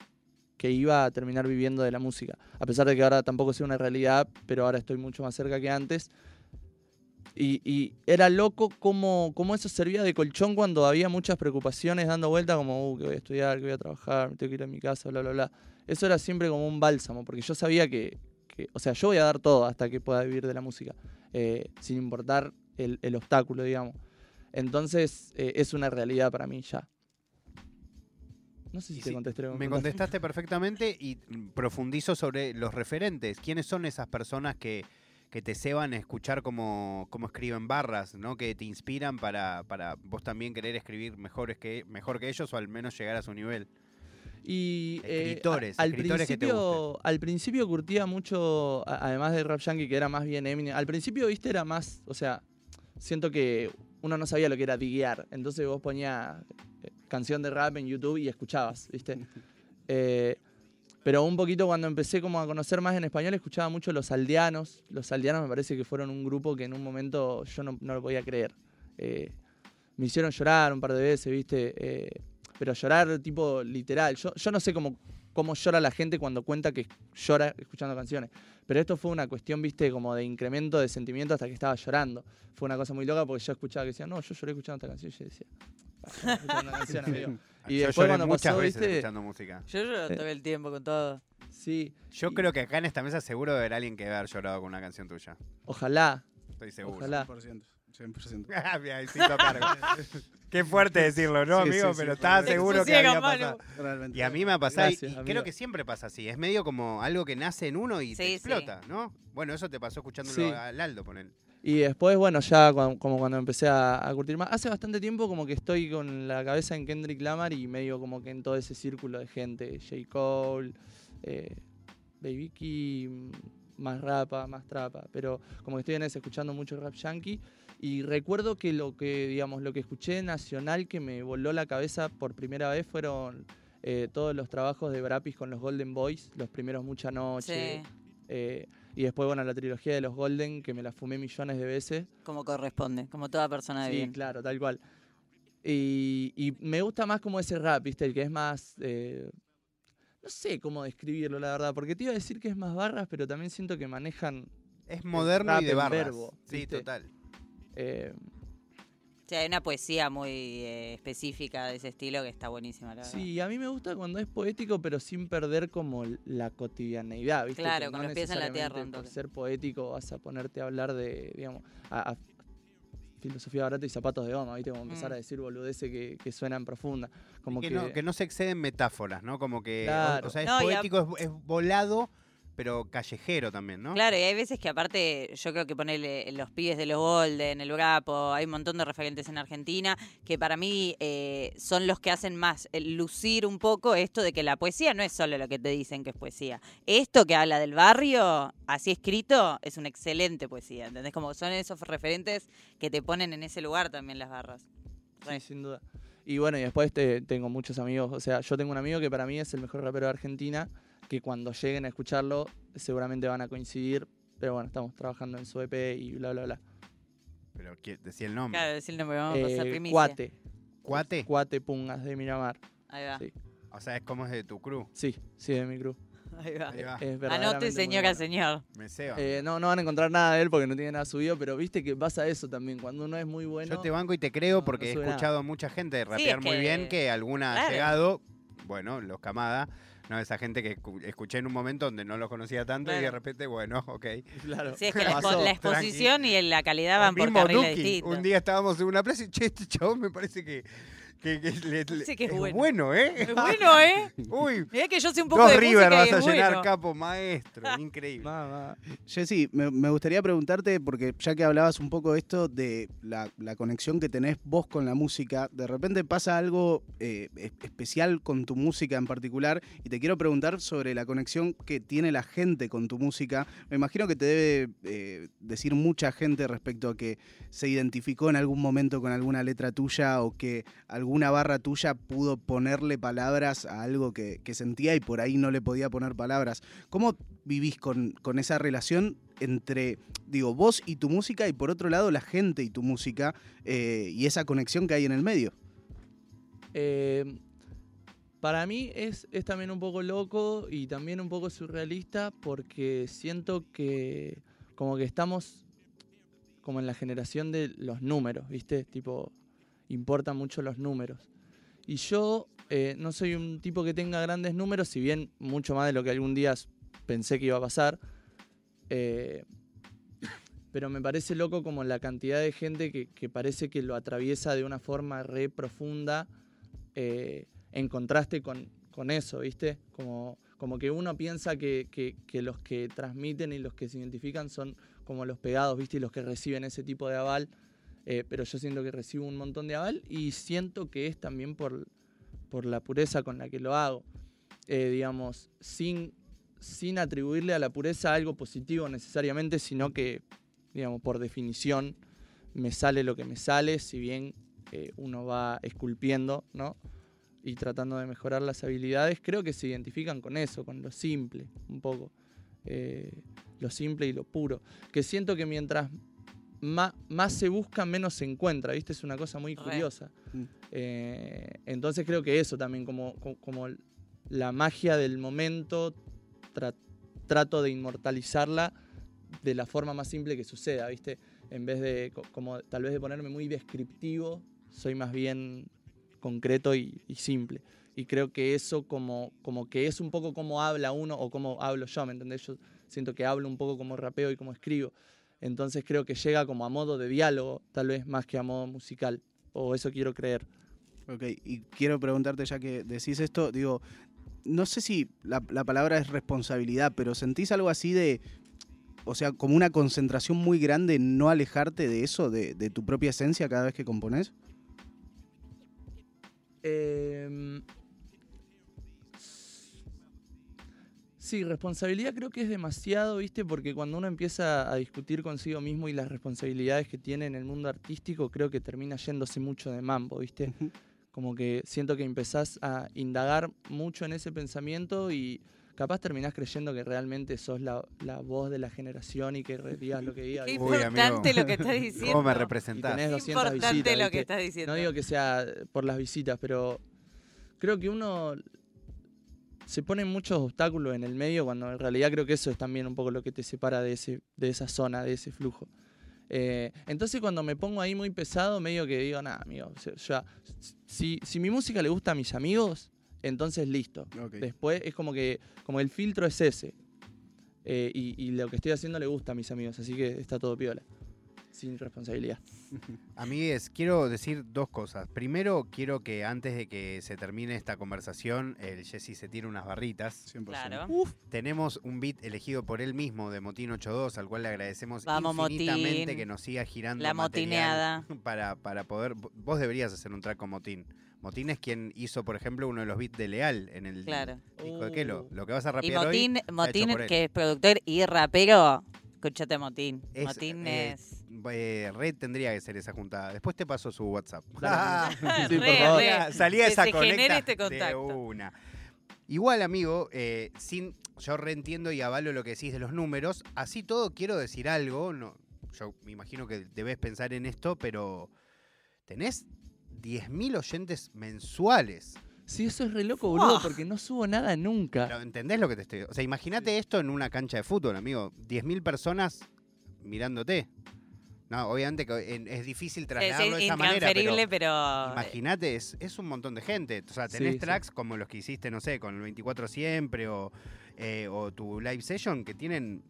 S3: que iba a terminar viviendo de la música. A pesar de que ahora tampoco sea una realidad, pero ahora estoy mucho más cerca que antes. Y, y era loco cómo, cómo, eso servía de colchón cuando había muchas preocupaciones dando vuelta, como, uh, que voy a estudiar, que voy a trabajar, me tengo que ir a mi casa, bla, bla, bla. Eso era siempre como un bálsamo, porque yo sabía que, que o sea, yo voy a dar todo hasta que pueda vivir de la música, eh, sin importar el, el obstáculo, digamos. Entonces eh, es una realidad para mí ya. No sé si
S1: Y
S3: te contesté.
S1: Me contestaste perfectamente y profundizo sobre los referentes. ¿Quiénes son esas personas que, que te ceban a escuchar cómo, cómo escriben barras, ¿no? que te inspiran para, para vos también querer escribir mejores que, mejor que ellos o al menos llegar a su nivel?
S3: Y eh,
S1: Escritores,
S3: al,
S1: escritores que te
S3: principio, al principio curtía mucho, además de Rap Yankee, que era más bien Eminem. Al principio, viste, era más, o sea, siento que uno no sabía lo que era diguear. Entonces vos ponías eh, canción de rap en YouTube y escuchabas, viste. [laughs] Eh, pero un poquito cuando empecé como a conocer más en español, escuchaba mucho Los Aldeanos. Los Aldeanos me parece que fueron un grupo que en un momento yo no, lo podía creer. Eh, me hicieron llorar un par de veces, viste. Eh, pero llorar tipo literal. Yo, no sé cómo, cómo llora la gente cuando cuenta que llora escuchando canciones. Pero esto fue una cuestión, viste, como de incremento de sentimiento hasta que estaba llorando. Fue una cosa muy loca porque yo escuchaba que decían, no, yo lloré escuchando esta canción. Y yo decía, "Ah, escuchando una canción, amigo". [laughs] Y
S1: Yo
S3: después cuando
S1: muchas
S3: pasó,
S1: veces
S3: viste,
S1: escuchando música.
S2: Yo lloro todo el tiempo con todo.
S3: sí.
S1: Yo
S3: y-
S1: creo que acá en esta mesa seguro debe haber alguien que debe haber llorado con una canción tuya.
S3: Ojalá,
S1: Estoy seguro.
S3: ojalá.
S4: 100%. 100%. [laughs]
S1: Ah, sí. [laughs] Qué fuerte decirlo, ¿no,
S4: Sí,
S1: amigo?
S4: sí, sí,
S1: pero
S4: fue
S1: estaba seguro que había pasado.
S4: Realmente.
S1: Y a mí me ha pasado,
S3: Gracias,
S1: y, creo que siempre pasa así. Es medio como algo que nace en uno y te
S2: Sí, sí.
S1: explota, ¿no? Bueno, eso te pasó escuchándolo
S3: Sí.
S1: al Aldo, poner.
S3: Y después, bueno, ya como cuando empecé a, a curtir más. Hace bastante tiempo como que estoy con la cabeza en Kendrick Lamar y medio como que en todo ese círculo de gente. J. Cole, eh, Baby Kim, más rapa, más trapa. Pero como que estoy en ese, escuchando mucho rap yankee. Y recuerdo que lo que, digamos, lo que escuché nacional que me voló la cabeza por primera vez fueron eh, todos los trabajos de Brapis con los Golden Boys, los primeros Mucha Noche.
S2: Sí,
S3: eh, y después, bueno, la trilogía de los Golden, que me la fumé millones de veces.
S2: como corresponde, como toda persona de
S3: Sí,
S2: bien.
S3: claro, tal cual. Y, y me gusta más como ese rap, ¿viste? El que es más... eh, no sé cómo describirlo, la verdad, porque te iba a decir que es más barras, pero también siento que manejan...
S1: Es moderno y de barras.
S3: verbo,
S1: sí, total.
S3: eh,
S2: Sí, hay una poesía muy eh, específica de ese estilo que está buenísima, la verdad.
S3: sí, a mí me gusta cuando es poético, pero sin perder como la cotidianeidad, ¿viste?
S2: Claro,
S3: Que
S2: con
S3: no
S2: los pies en la tierra,
S3: Por ser poético vas a ponerte a hablar de, digamos, a, a filosofía barata y zapatos de goma, ¿viste? Como empezar
S2: Mm.
S3: a decir boludeces que, que suenan profunda. Como
S1: que,
S3: que,
S1: no, que no se exceden metáforas, ¿no? Como que. o-
S3: Claro.
S1: O, sea, es
S2: No, y a-
S1: poético, es, es volado, pero callejero también, ¿no?
S2: Claro, y hay veces que aparte, yo creo que ponerle los pibes de los Golden, el Brapo, hay un montón de referentes en Argentina que para mí eh, son los que hacen más eh, lucir un poco esto de que la poesía no es solo lo que te dicen que es poesía. Esto que habla del barrio, así escrito, es una excelente poesía, ¿entendés? Como son esos referentes que te ponen en ese lugar también las barras.
S3: Sí, sin duda. Y bueno, y después te- tengo muchos amigos. O sea, yo tengo un amigo que para mí es el mejor rapero de Argentina, que cuando lleguen a escucharlo seguramente van a coincidir. Pero bueno, estamos trabajando en su EP y bla, bla, bla.
S1: Pero ¿qué- decía el nombre.
S2: Claro, decir el nombre, vamos a pasar
S3: Eh,
S2: primicia.
S3: Cuate.
S1: ¿Cuate?
S3: Cuate Pungas de Miramar.
S2: Ahí va,
S3: Sí.
S1: O sea, es como es de tu crew.
S3: Sí, sí, de mi crew.
S2: ahí va.
S1: Ahí va.
S2: Anote, señora,
S3: bueno.
S2: señor.
S1: Me ceba.
S3: Eh, no, no van a encontrar nada de él porque no tiene nada subido, pero viste que pasa eso también. Cuando uno es muy bueno.
S1: Yo te banco y te creo
S3: no,
S1: porque
S3: no
S1: he
S3: nada.
S1: escuchado a mucha gente rapear
S2: es
S1: muy bien que alguna ha
S2: claro.
S1: llegado, bueno, los camada, no esa gente que escu- escuché en un momento donde no los conocía tanto y de repente, bueno, [laughs] ok.
S3: Claro.
S2: Sí, es que la, expo- la exposición y la calidad van por carriles distintos.
S1: un día estábamos en una plaza y che, este chabón me parece que Que, que le- le-
S2: Dice que es bueno.
S1: ¿eh?
S2: Es bueno, ¿eh? [laughs]
S1: Uy,
S2: Mirá que yo sé un poco
S1: dos
S2: de
S1: River
S2: música
S1: vas a llenar,
S2: bueno.
S1: capo, maestro. [laughs] Increíble.
S3: Mamá.
S4: Jessy, me, me gustaría preguntarte, porque ya que hablabas un poco de esto, de la, la conexión que tenés vos con la música, de repente pasa algo eh, es- especial con tu música en particular, y te quiero preguntar sobre la conexión que tiene la gente con tu música. Me imagino que te debe eh, decir mucha gente respecto a que se identificó en algún momento con alguna letra tuya o que alguna barra tuya pudo ponerle palabras a algo que, sentía y por ahí no le podía poner palabras. ¿Cómo vivís con, con esa relación entre, digo, vos y tu música y por otro lado la gente y tu música eh, y esa conexión que hay en el medio?
S3: Eh, para mí es, es también un poco loco y también un poco surrealista porque siento que como que estamos como en la generación de los números, ¿viste? Tipo, importan mucho los números. Y yo eh, no soy un tipo que tenga grandes números, si bien mucho más de lo que algún día pensé que iba a pasar. eh, pero me parece loco como la cantidad de gente que, que parece que lo atraviesa de una forma re profunda eh, en contraste con, con eso, ¿viste? Como, como que uno piensa que, que- que los que transmiten y los que se identifican son como los pegados, ¿viste? Y los que reciben ese tipo de aval. Eh, pero yo siento que recibo un montón de aval y siento que es también por, por la pureza con la que lo hago. Eh, digamos, sin, sin atribuirle a la pureza algo positivo necesariamente, sino que, digamos, por definición, me sale lo que me sale, si bien eh, uno va esculpiendo, ¿no? Y tratando de mejorar las habilidades, creo que se identifican con eso, con lo simple, un poco. Eh, lo simple y lo puro. Que siento que mientras más, más se busca, menos se encuentra, ¿viste? Es una cosa muy
S2: Re.
S3: curiosa.
S4: Mm.
S3: Eh, entonces creo que eso también, como, co- como la magia del momento, tra- trato de inmortalizarla de la forma más simple que suceda, ¿viste? En vez de, co- como tal vez de ponerme muy descriptivo, soy más bien concreto y, y simple. Y creo que eso como, como que es un poco como habla uno o como hablo yo, ¿me entendés? Yo siento que hablo un poco como rapeo y como escribo. Entonces creo que llega como a modo de diálogo, tal vez más que a modo musical. O eso quiero creer.
S4: Ok, y quiero preguntarte ya que decís esto, digo, no sé si la, la palabra es responsabilidad, pero ¿sentís algo así de, o sea, como una concentración muy grande en no alejarte de eso, de, de tu propia esencia cada vez que componés?
S3: Em, Sí, responsabilidad creo que es demasiado, ¿viste? Porque cuando uno empieza a discutir consigo mismo y las responsabilidades que tiene en el mundo artístico, creo que termina yéndose mucho de mambo, ¿viste? Como que siento que empezás a indagar mucho en ese pensamiento y capaz terminás creyendo que realmente sos la, la voz de la generación y que digas lo que digas.
S2: Qué importante
S1: amigo.
S2: lo que estás [laughs] diciendo.
S1: ¿Cómo me representás?
S2: Qué
S3: 200
S2: importante
S3: visitas,
S2: lo que estás diciendo.
S3: No digo que sea por las visitas, pero creo que uno se pone muchos obstáculos en el medio cuando en realidad creo que eso es también un poco lo que te separa de, ese, de esa zona, de ese flujo. Eh, entonces cuando me pongo ahí muy pesado, medio que digo, nada, amigo, ya, si, si mi música le gusta a mis amigos, entonces listo. Después es como que como el filtro es ese. Eh, y, y lo que estoy haciendo le gusta a mis amigos, así que está todo piola. Sin responsabilidad. [laughs]
S1: Amigues, quiero decir dos cosas. Primero, quiero que antes de que se termine esta conversación, el Jesse se tire unas barritas.
S4: 100%.
S2: Claro.
S1: Tenemos un beat elegido por él mismo de Motín 82, al cual le agradecemos
S2: Vamos,
S1: infinitamente
S2: Motín.
S1: que nos siga girando
S2: La motineada. [laughs]
S1: para, para poder... Vos deberías hacer un track con Motín. Motín es quien hizo, por ejemplo, uno de los beats de Leal en el
S2: Claro.
S1: disco de Kelo.
S3: Uh.
S1: Lo que vas a
S2: Y
S1: rapear
S2: Motín,
S1: hoy
S2: Motín
S1: él.
S2: que es productor y rapero, escúchate Motín.
S1: Es,
S2: Motín
S1: eh,
S2: es...
S1: eh, Red tendría que ser esa juntada. Después te paso su WhatsApp.
S3: Dale. [laughs] [laughs] Sí, por favor.
S2: re.
S1: Salía- esa
S2: se
S1: conecta
S2: este
S1: de
S2: contacto.
S1: una. Igual, amigo, eh, sin, yo reentiendo y avalo lo que decís de los números. Así todo, quiero decir algo. No, yo me imagino que debes pensar en esto, pero tenés 10.000 oyentes mensuales.
S3: Sí, eso es re loco, boludo, porque no subo nada nunca.
S1: Pero, ¿Entendés lo que te estoy O sea, imagínate esto en una cancha de fútbol, amigo. 10.000 personas mirándote. No, obviamente que en- es difícil
S2: Es,
S1: trasladarlo de esa manera, pero...
S2: pero...
S1: Imagínate, es, es un montón de gente. O sea, tenés
S3: Sí, sí.
S1: tracks como los que hiciste, no sé, con el 24 siempre o, eh, o tu live session que tienen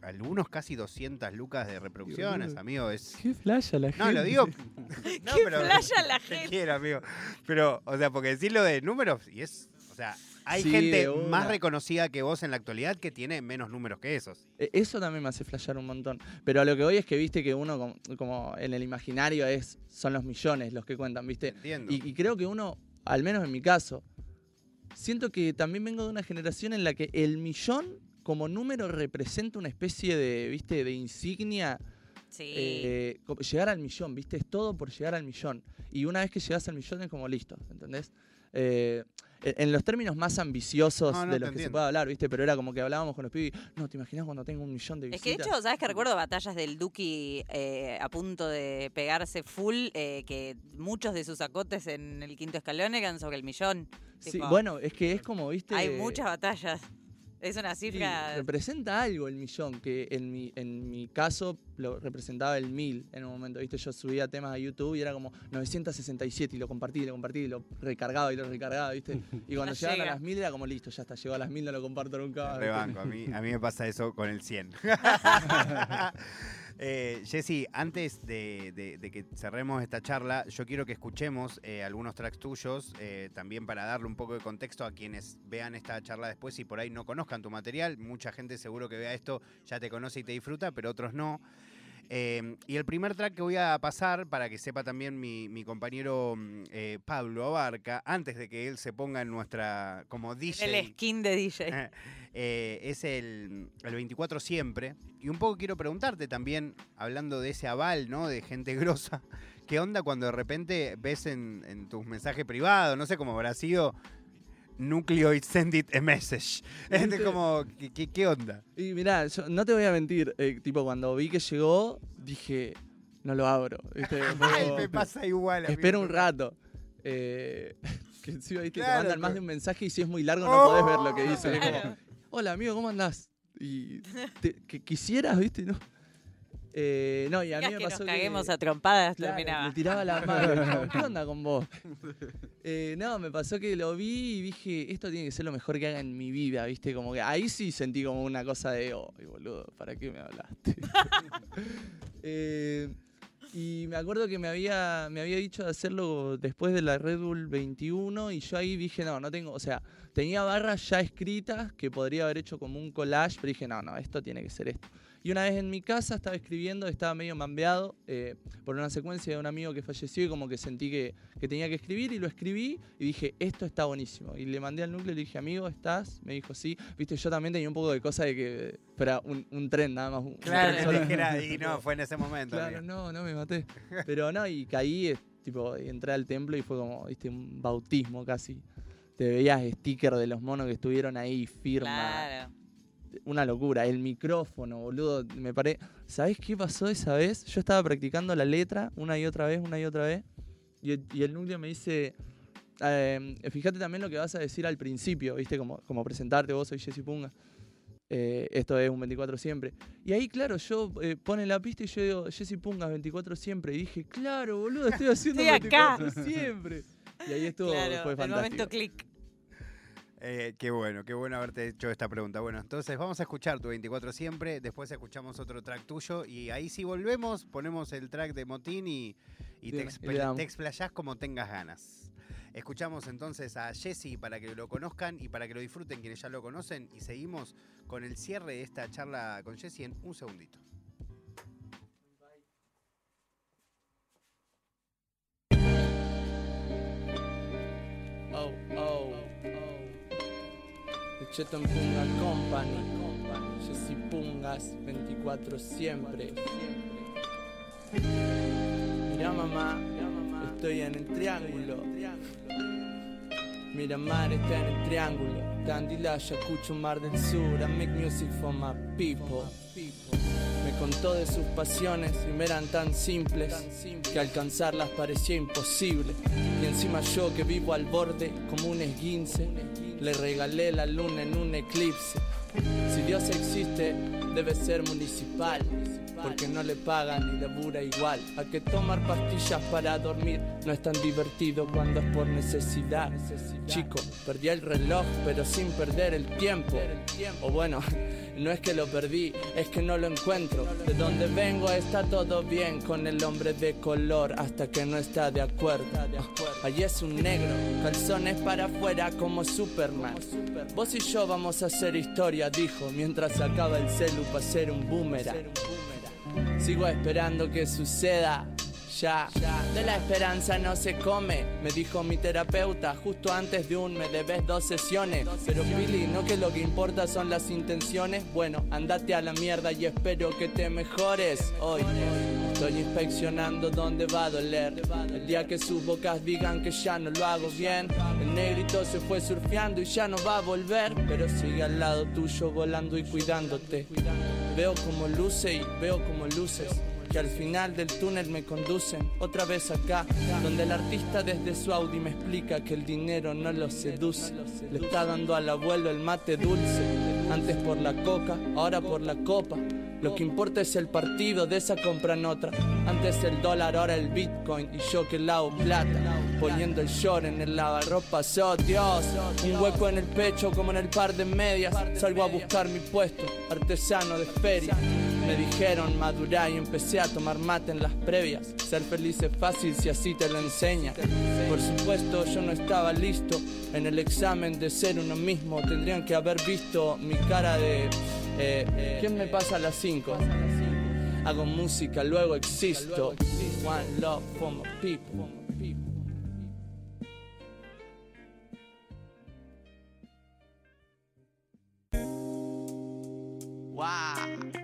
S1: algunos casi 200 lucas de reproducciones,
S3: boludo.
S1: amigo. Es...
S3: Qué flasha la gente.
S1: No, lo digo. [laughs] [laughs] No,
S2: Qué flaya [laughs] la
S1: te
S2: gente.
S1: quiero, amigo. Pero, o sea, porque decirlo de números, y es. O sea, hay
S3: Sí,
S1: gente más reconocida que vos en la actualidad que tiene menos números que esos.
S3: Eh, Eso también me hace flashear un montón. Pero a lo que voy es que viste que uno, como, como en el imaginario, es son los millones los que cuentan, ¿viste?
S1: Entiendo.
S3: Y, y creo que uno, al menos en mi caso, siento que también vengo de una generación en la que el millón como número representa una especie de, ¿viste? De insignia.
S2: Sí.
S3: eh, llegar al millón, ¿viste? Es todo por llegar al millón. Y una vez que llegas al millón es como listo, ¿entendés? Eh, en los términos más ambiciosos
S1: No, no,
S3: de los que se puede hablar, ¿viste? Pero era como que hablábamos con los pibes, no, ¿te imaginas cuando tengo un millón de
S2: Es
S3: visitas?
S2: que de hecho, ¿sabes que recuerdo batallas del Duki eh, a punto de pegarse full? eh, que muchos de sus acotes en el quinto escalón eran sobre el millón.
S3: Sí,
S2: tipo,
S3: bueno, es que es como, ¿viste?
S2: Hay muchas batallas. Es una
S3: Sí,
S2: cifra.
S3: representa algo el millón, que en mi, en mi caso lo representaba el mil en un momento, ¿viste? Yo subía temas a YouTube y era como 967 y lo compartí, y lo compartí, y lo recargaba y lo recargaba, ¿viste? [laughs] Y cuando
S2: No
S3: llegaban a
S2: llega.
S3: las mil era como listo, ya está, llegó a las mil, no lo comparto nunca. más", ¿viste?
S1: Rebanco, a mí, a mí me pasa eso con el 100. [laughs] eh, Jessy, antes de que cerremos esta charla, yo quiero que escuchemos eh, algunos tracks tuyos, eh, también para darle un poco de contexto a quienes vean esta charla después y por ahí no conozcan tu material. Mucha gente seguro que vea esto ya te conoce y te disfruta, pero otros no. Eh, y el primer track que voy a pasar, para que sepa también mi, mi compañero mm, eh, Pablo Abarca, antes de que él se ponga en nuestra como DJ.
S2: el skin de DJ.
S1: Eh, es el, el 24 siempre. Y un poco quiero preguntarte también, hablando de ese aval, ¿no? De gente [laughs] grosa. ¿Qué onda cuando de repente ves en, en tus mensajes privados, no sé cómo habrá sido, Nucleoid send it a message? [laughs] Es como, ¿qué, onda?
S3: Y mirá, yo no te voy a mentir, eh, tipo cuando vi que llegó, dije, no lo abro. [laughs]
S1: Ay, me pasa igual.
S3: Espera un rato. Eh, [laughs] que encima, ¿viste?
S1: Claro,
S3: te mandan más de un mensaje y si es muy largo no podés ver lo que
S1: Oh.
S3: dice. Como, hola amigo, ¿cómo andás? Y te- que quisieras, ¿viste? No, Eh, no y a mí me
S2: que nos
S3: pasó
S2: caguemos
S3: que...
S2: a trompadas,
S3: Claro,
S2: terminaba.
S3: le tiraba la mano. [laughs] ¿Qué onda con vos? [laughs] Eh, no, me pasó que lo vi y dije, esto tiene que ser lo mejor que haga en mi vida, ¿viste? Como que ahí sí sentí como una cosa de, oh, boludo, ¿para qué me hablaste? [laughs] Eh, y me acuerdo que me había, me había dicho de hacerlo después de la Red Bull 21 y yo ahí dije, no, no tengo, o sea, tenía barras ya escritas que podría haber hecho como un collage, pero dije, no, no, esto tiene que ser esto. Y una vez en mi casa estaba escribiendo, estaba medio mambeado eh, por una secuencia de un amigo que falleció y como que sentí que, que tenía que escribir y lo escribí y dije, esto está buenísimo. Y le mandé al núcleo y le dije, amigo, ¿estás? Me dijo, sí. Viste, yo también tenía un poco de cosa de que, pero un, un tren nada más. un- un
S1: Claro,
S3: tren solo.
S1: dijera, y [laughs] no, fue en ese momento.
S3: Claro,
S1: amigo.
S3: no, no me maté. Pero no, y caí, eh, tipo, y entré al templo y fue como, viste, un bautismo casi. Te veías sticker de los monos que estuvieron ahí, firma.
S2: Claro.
S3: Una locura. El micrófono, boludo. Me paré. ¿Sabés qué pasó esa vez? Yo estaba practicando la letra una y otra vez, una y otra vez. Y el, y el núcleo me dice. eh, fíjate también lo que vas a decir al principio, ¿viste? Como, como presentarte, vos soy Jessy Punga. Eh, esto es un 24 siempre. Y ahí, claro, yo eh, pone la pista y yo digo, Jessy Pungas 24 siempre. Y dije, claro, boludo, estoy haciendo
S2: Estoy acá.
S3: 24 siempre. Y ahí estuvo, [laughs]
S2: claro,
S3: fue
S2: el
S3: fantástico.
S2: momento clic.
S1: Eh, qué bueno, qué bueno haberte hecho esta pregunta. Bueno, entonces vamos a escuchar tu 24 siempre, después escuchamos otro track tuyo y ahí si volvemos ponemos el track de Motín y, y te,
S3: Bien,
S1: expl- te explayás como tengas ganas. Escuchamos entonces a Jesse para que lo conozcan y para que lo disfruten quienes ya lo conocen y seguimos con el cierre de esta charla con Jesse en un segundito.
S3: Oh, oh. The Chetan Punga Company. Jessy Pungas 24 siempre. Mira mamá, estoy en el triángulo. Mira mar está en el triángulo. Candila, Ayacucho, Mar del Sur. I make music for my people. Me contó de sus pasiones y me eran tan simples que alcanzarlas parecía imposible. Y encima yo que vivo al borde como un esguince, le regalé la luna en un eclipse. Si Dios existe, debe ser municipal.
S5: Porque no le pagan y labura igual. A que tomar pastillas para dormir no es tan divertido cuando es por necesidad. Chico, perdí el reloj, pero sin perder el tiempo. O bueno, [laughs] no es que lo perdí, es que no lo encuentro. De donde vengo está todo bien con el hombre de color hasta que no está de acuerdo. Allí es un negro, calzones para afuera como Superman. Vos y yo vamos a hacer historia, dijo, mientras sacaba el celu para ser un boomerang. Sigo esperando que suceda ya. De la esperanza no se come, me dijo mi terapeuta justo antes de un me debes dos sesiones. Pero Billy, no que lo que importa son las intenciones. Bueno, andate a la mierda y espero que te mejores hoy. Estoy inspeccionando dónde va a doler. El día que sus bocas digan que ya no lo hago bien. El negrito se fue surfeando y ya no va a volver. Pero sigue al lado tuyo volando y cuidándote. Veo como luce y veo como luces que al final del túnel me conducen otra vez acá, donde el artista desde su Audi me explica que el dinero no lo seduce, le está dando al abuelo el mate dulce, antes por la coca, ahora por la copa. Lo que importa es el partido, de esa compran otra. Antes el dólar, ahora el bitcoin. Y yo que lavo plata, poniendo el short en el lavarropas. Oh Dios, un hueco en el pecho como en el par de medias. Salgo a buscar mi puesto, artesano de feria. Me dijeron madurar y empecé a tomar mate en las previas. Ser feliz es fácil si así te lo enseña. Por supuesto, yo no estaba listo en el examen de ser uno mismo. Tendrían que haber visto mi cara de. Eh, ¿Quién me pasa a las 5? Hago música, luego existo. One love for my people. Wow.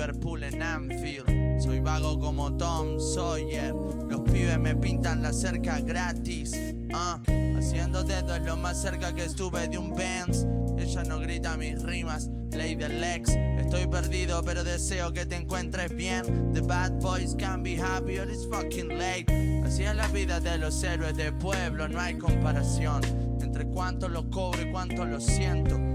S5: Liverpool en Anfield. Soy vago como Tom Sawyer. Los pibes me pintan la cerca gratis. Ah, haciendo dedo es lo más cerca que estuve de un Benz. Ella no grita mis rimas, Lady Lex. Estoy perdido, pero deseo que te encuentres bien. The bad boys can be happy, or it's fucking late. Así es la vida de los héroes de pueblo, no hay comparación entre cuánto lo cobro y cuánto lo siento.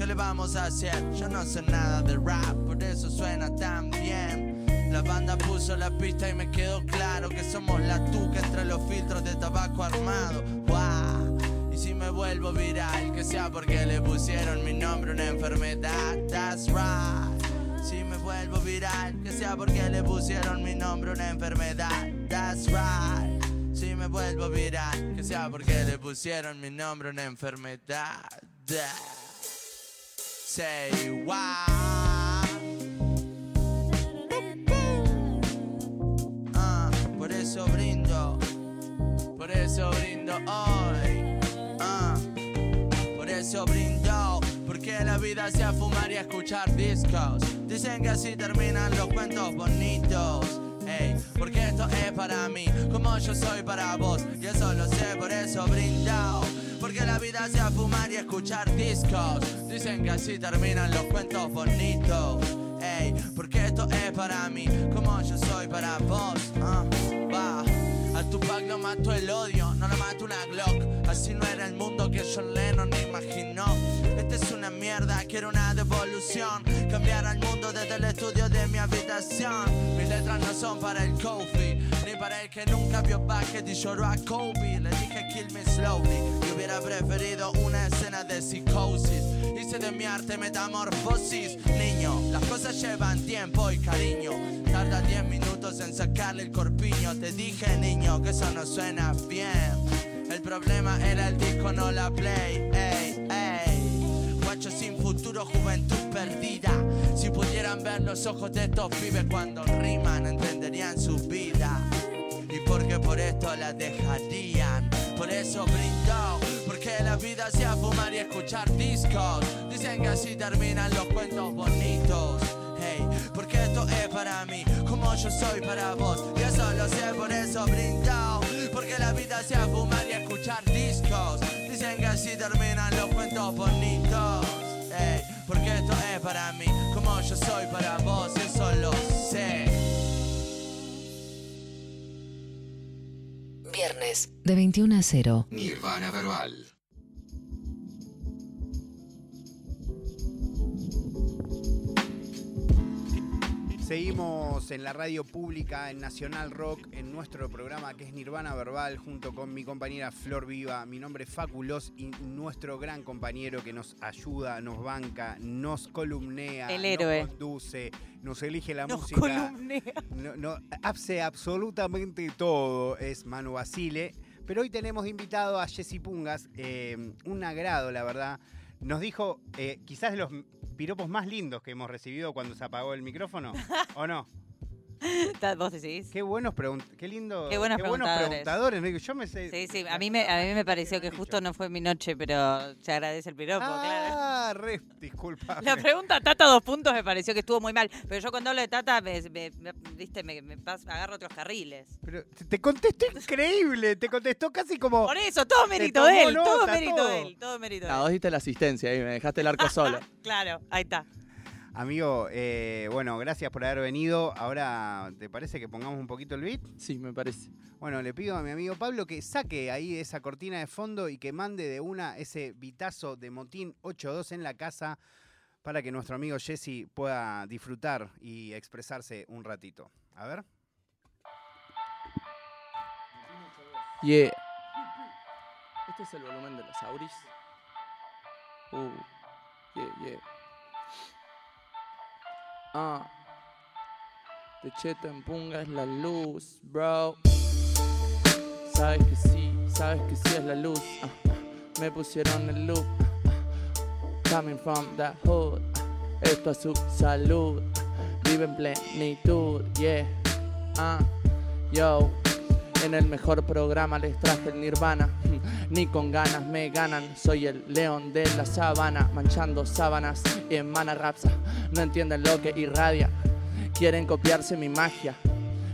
S5: ¿Qué le vamos a hacer? Yo no sé nada de rap, por eso suena tan bien. La banda puso la pista y me quedó claro que somos la tuca entre los filtros de tabaco armado. Wow. Y si me vuelvo viral, que sea porque le pusieron mi nombre a una enfermedad. That's right. Si me vuelvo viral, que sea porque le pusieron mi nombre a una enfermedad. That's right. Si me vuelvo viral, que sea porque le pusieron mi nombre a una enfermedad. Say why. Ah, por eso brindo, por eso brindo hoy. Ah, por eso brindo, porque la vida sea fumar y escuchar discos. Dicen que así terminan los cuentos bonitos. Ey, porque esto es para mí, como yo soy para vos. Y eso lo sé, por eso brindo. Porque la vida sea fumar y escuchar discos. Dicen que así terminan los cuentos bonitos. Ey, porque esto es para mí, como yo soy para vos. Ah, va. A Tupac lo mató el odio, no lo mató una Glock. Así no era el mundo que John Lennon imaginó. Esta es una mierda, quiero una devolución. Cambiar al mundo desde el estudio de mi habitación. Mis letras no son para el coffee, para el que nunca vio Bucket y lloró a Kobe. Le dije kill me slowly, y hubiera preferido una escena de psicosis. Hice de mi arte metamorfosis. Niño, las cosas llevan tiempo y cariño. Tarda 10 minutos en sacarle el corpiño. Te dije, niño, que eso no suena bien. El problema era el disco, no la play. Ey, ey. Guacho sin futuro, juventud perdida. Si pudieran ver los ojos de estos pibes cuando riman, entenderían su vida. Porque por esto la dejarían. Por eso brindo, porque la vida sea fumar y escuchar discos. Dicen que así terminan los cuentos bonitos. Hey, porque esto es para mí, como yo soy para vos. Y eso lo sé, por eso brindo. Porque la vida sea fumar y escuchar discos. Dicen que así terminan los cuentos bonitos. Hey, porque esto es para mí, como yo soy para vos. Y eso lo sé.
S6: Viernes, de 21 a 0.
S7: Nirvana Verbal.
S1: Seguimos en la radio pública, en Nacional Rock, en nuestro programa que es Nirvana Verbal, junto con mi compañera Flor Viva. Mi nombre es Faculos y nuestro gran compañero que nos ayuda, nos banca, nos columnea,
S2: El héroe.
S1: nos conduce, nos elige la
S2: Nos
S1: música.
S2: columnea.
S1: No, no, hace absolutamente todo, es Manu Basile. Pero hoy tenemos invitado a Jessy Pungas, eh, un agrado, la verdad. Nos dijo eh, quizás de los piropos más lindos que hemos recibido cuando se apagó el micrófono, [laughs] ¿o no? [laughs]
S2: ¿Vos decís?
S1: Qué buenos pregun- qué lindo,
S2: Qué buenos preguntadores.
S1: preguntadores. Yo me sé.
S2: Sí, sí, a mí me, a mí me pareció que justo no fue mi noche, pero se agradece el piropo, claro.
S1: Ah, re, disculpa.
S2: La pregunta Tata dos puntos me pareció que estuvo muy mal, pero yo cuando hablo de Tata, me, me- me- viste, me, me pas- agarro otros carriles.
S1: Pero te- te contestó increíble, te contestó casi como.
S2: Por eso, todo mérito de él, todo mérito
S1: todo.
S2: de él, todo mérito de
S3: Ah,
S2: él.
S3: vos diste la asistencia ahí, me dejaste el arco [laughs] solo.
S2: Claro, ahí está.
S1: Amigo, eh, bueno, gracias por haber venido. Ahora, ¿te parece que pongamos un poquito el beat?
S3: Sí, me parece.
S1: Bueno, le pido a mi amigo Pablo que saque ahí esa cortina de fondo y que mande de una ese bitazo de Motín 8.2 en la casa para que nuestro amigo Jesse pueda disfrutar y expresarse un ratito. A ver.
S3: Yeah. Este es el volumen de los Auris. Uh. Yeah, yeah. Ah. De cheto en punga la luz, bro. Sabes que sí, sabes que sí es la luz. Ah, ah. Me pusieron el loop. Ah. Coming from the hood. Esto es su salud. Vive en plenitud, yeah. Ah, yo. En el mejor programa les traje el Nirvana. [laughs] Ni con ganas me ganan. Soy el león de la sabana. Manchando sábanas y en mana rapsa. No entienden lo que irradia. Quieren copiarse mi magia.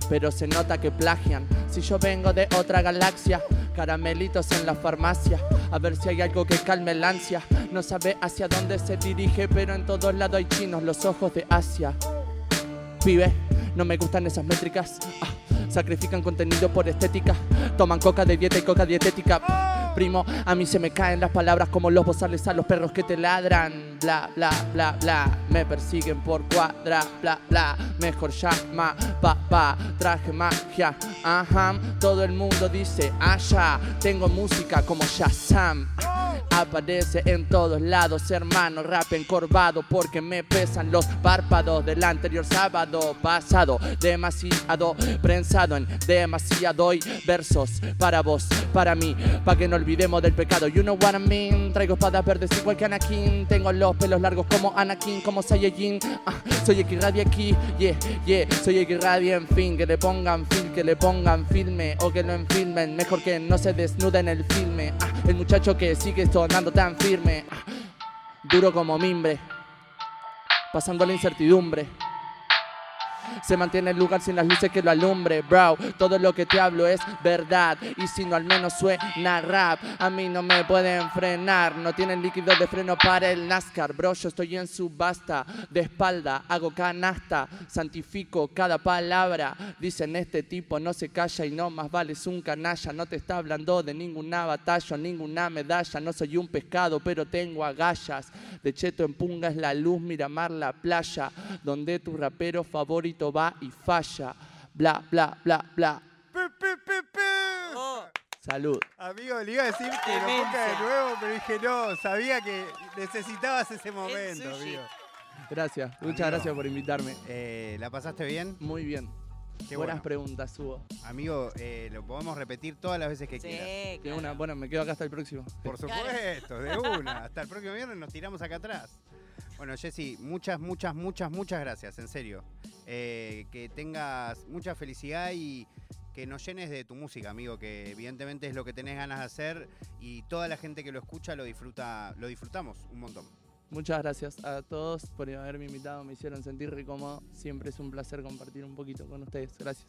S3: Pero se nota que plagian. Si yo vengo de otra galaxia. Caramelitos en la farmacia. A ver si hay algo que calme la ansia. No sabe hacia dónde se dirige. Pero en todos lados hay chinos. Los ojos de Asia. Pibe, no me gustan esas métricas. Ah, sacrifican contenido por estética. Toman coca de dieta y coca dietética. Primo, a mí se me caen las palabras como los bozales a los perros que te ladran. Bla, bla, bla, bla. Me persiguen por cuadra, bla, bla. Mejor llama, pa, pa. Traje magia, ajá. Todo el mundo dice, allá. Tengo música como Shazam. Aparece en todos lados, hermano, rap encorvado porque me pesan los párpados del anterior sábado pasado. Demasiado prensado en demasiado y versos para vos, para mí, para que no olvidemos del pecado. You know what I mean? Traigo espadas verdes igual que Anakin. Tengo los pelos largos como Anakin, como Saiyajin. Ah, soy el que irradia aquí, yeah, yeah. Soy el que en fin. Que le pongan film, que le pongan filme o que lo enfilmen. Mejor que no se desnude en el filme. Ah, el muchacho que sigue sonando tan firme. Ah, duro como mimbre. Pasando la incertidumbre. Se mantiene el lugar sin las luces que lo alumbre, bro. Todo lo que te hablo es verdad. Y si no, al menos suena rap. A mí no me pueden frenar. No tienen líquido de freno para el NASCAR, bro. Yo estoy en subasta. De espalda, hago canasta. Santifico cada palabra. Dicen este tipo no se calla y no más vale un canalla. No te está hablando de ninguna batalla, ninguna medalla. No soy un pescado, pero tengo agallas. De cheto en punga es la luz, Miramar la playa. Donde tu rapero favorito va y falla. Bla, bla, bla, bla.
S1: Pi, pi, pi, pi.
S2: Oh,
S3: Salud.
S1: Amigo, le iba a decir que lo ponga de nuevo, pero dije no, sabía que necesitabas ese momento, amigo.
S3: Gracias. Muchas gracias por invitarme.
S1: Eh, ¿La pasaste bien?
S3: Muy bien.
S1: Qué
S3: Buenas
S1: bueno.
S3: preguntas hubo.
S1: Amigo, eh, lo podemos repetir todas las veces que quieras.
S2: sí, claro.
S3: una, bueno, me quedo acá hasta el próximo.
S1: Por supuesto, de una. Hasta el próximo viernes nos tiramos acá atrás. Bueno, Jessy, muchas, muchas, muchas, muchas gracias, en serio. Eh, que tengas mucha felicidad y que nos llenes de tu música, amigo, que evidentemente es lo que tenés ganas de hacer y toda la gente que lo escucha lo disfruta, lo disfrutamos un montón.
S3: Muchas gracias a todos por haberme invitado, me hicieron sentir re cómodo. Siempre es un placer compartir un poquito con ustedes. Gracias.